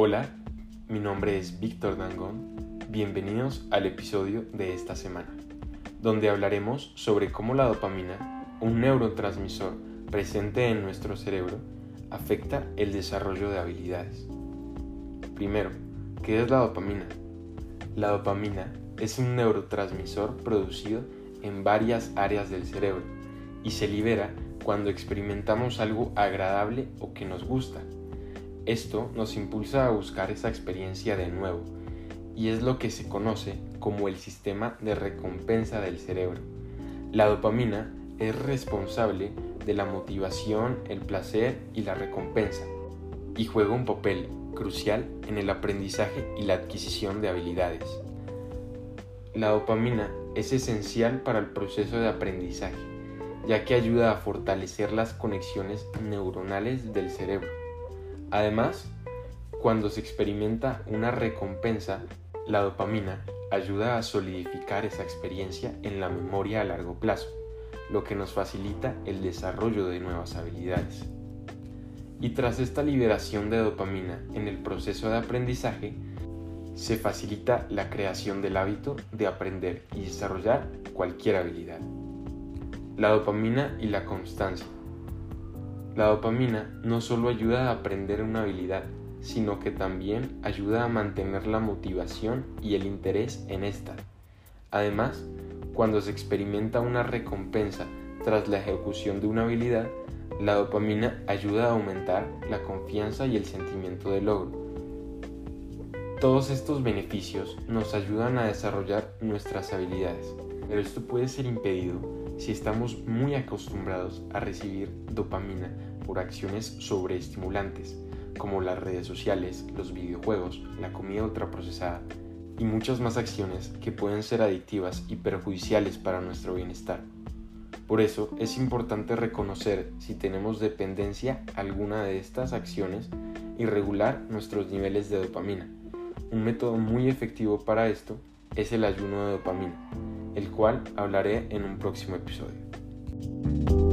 Hola, mi nombre es Víctor Dangón. Bienvenidos al episodio de esta semana, donde hablaremos sobre cómo la dopamina, un neurotransmisor presente en nuestro cerebro, afecta el desarrollo de habilidades. Primero, ¿qué es la dopamina? La dopamina es un neurotransmisor producido en varias áreas del cerebro y se libera cuando experimentamos algo agradable o que nos gusta. Esto nos impulsa a buscar esa experiencia de nuevo y es lo que se conoce como el sistema de recompensa del cerebro. La dopamina es responsable de la motivación, el placer y la recompensa y juega un papel crucial en el aprendizaje y la adquisición de habilidades. La dopamina es esencial para el proceso de aprendizaje, ya que ayuda a fortalecer las conexiones neuronales del cerebro. Además, cuando se experimenta una recompensa, la dopamina ayuda a solidificar esa experiencia en la memoria a largo plazo, lo que nos facilita el desarrollo de nuevas habilidades. Y tras esta liberación de dopamina en el proceso de aprendizaje, se facilita la creación del hábito de aprender y desarrollar cualquier habilidad. La dopamina y la constancia. La dopamina no solo ayuda a aprender una habilidad, sino que también ayuda a mantener la motivación y el interés en esta. Además, cuando se experimenta una recompensa tras la ejecución de una habilidad, la dopamina ayuda a aumentar la confianza y el sentimiento de logro. Todos estos beneficios nos ayudan a desarrollar nuestras habilidades, pero esto puede ser impedido si estamos muy acostumbrados a recibir dopamina por acciones sobreestimulantes, como las redes sociales, los videojuegos, la comida ultraprocesada, y muchas más acciones que pueden ser adictivas y perjudiciales para nuestro bienestar. Por eso es importante reconocer si tenemos dependencia alguna de estas acciones y regular nuestros niveles de dopamina. Un método muy efectivo para esto es el ayuno de dopamina, el cual hablaré en un próximo episodio.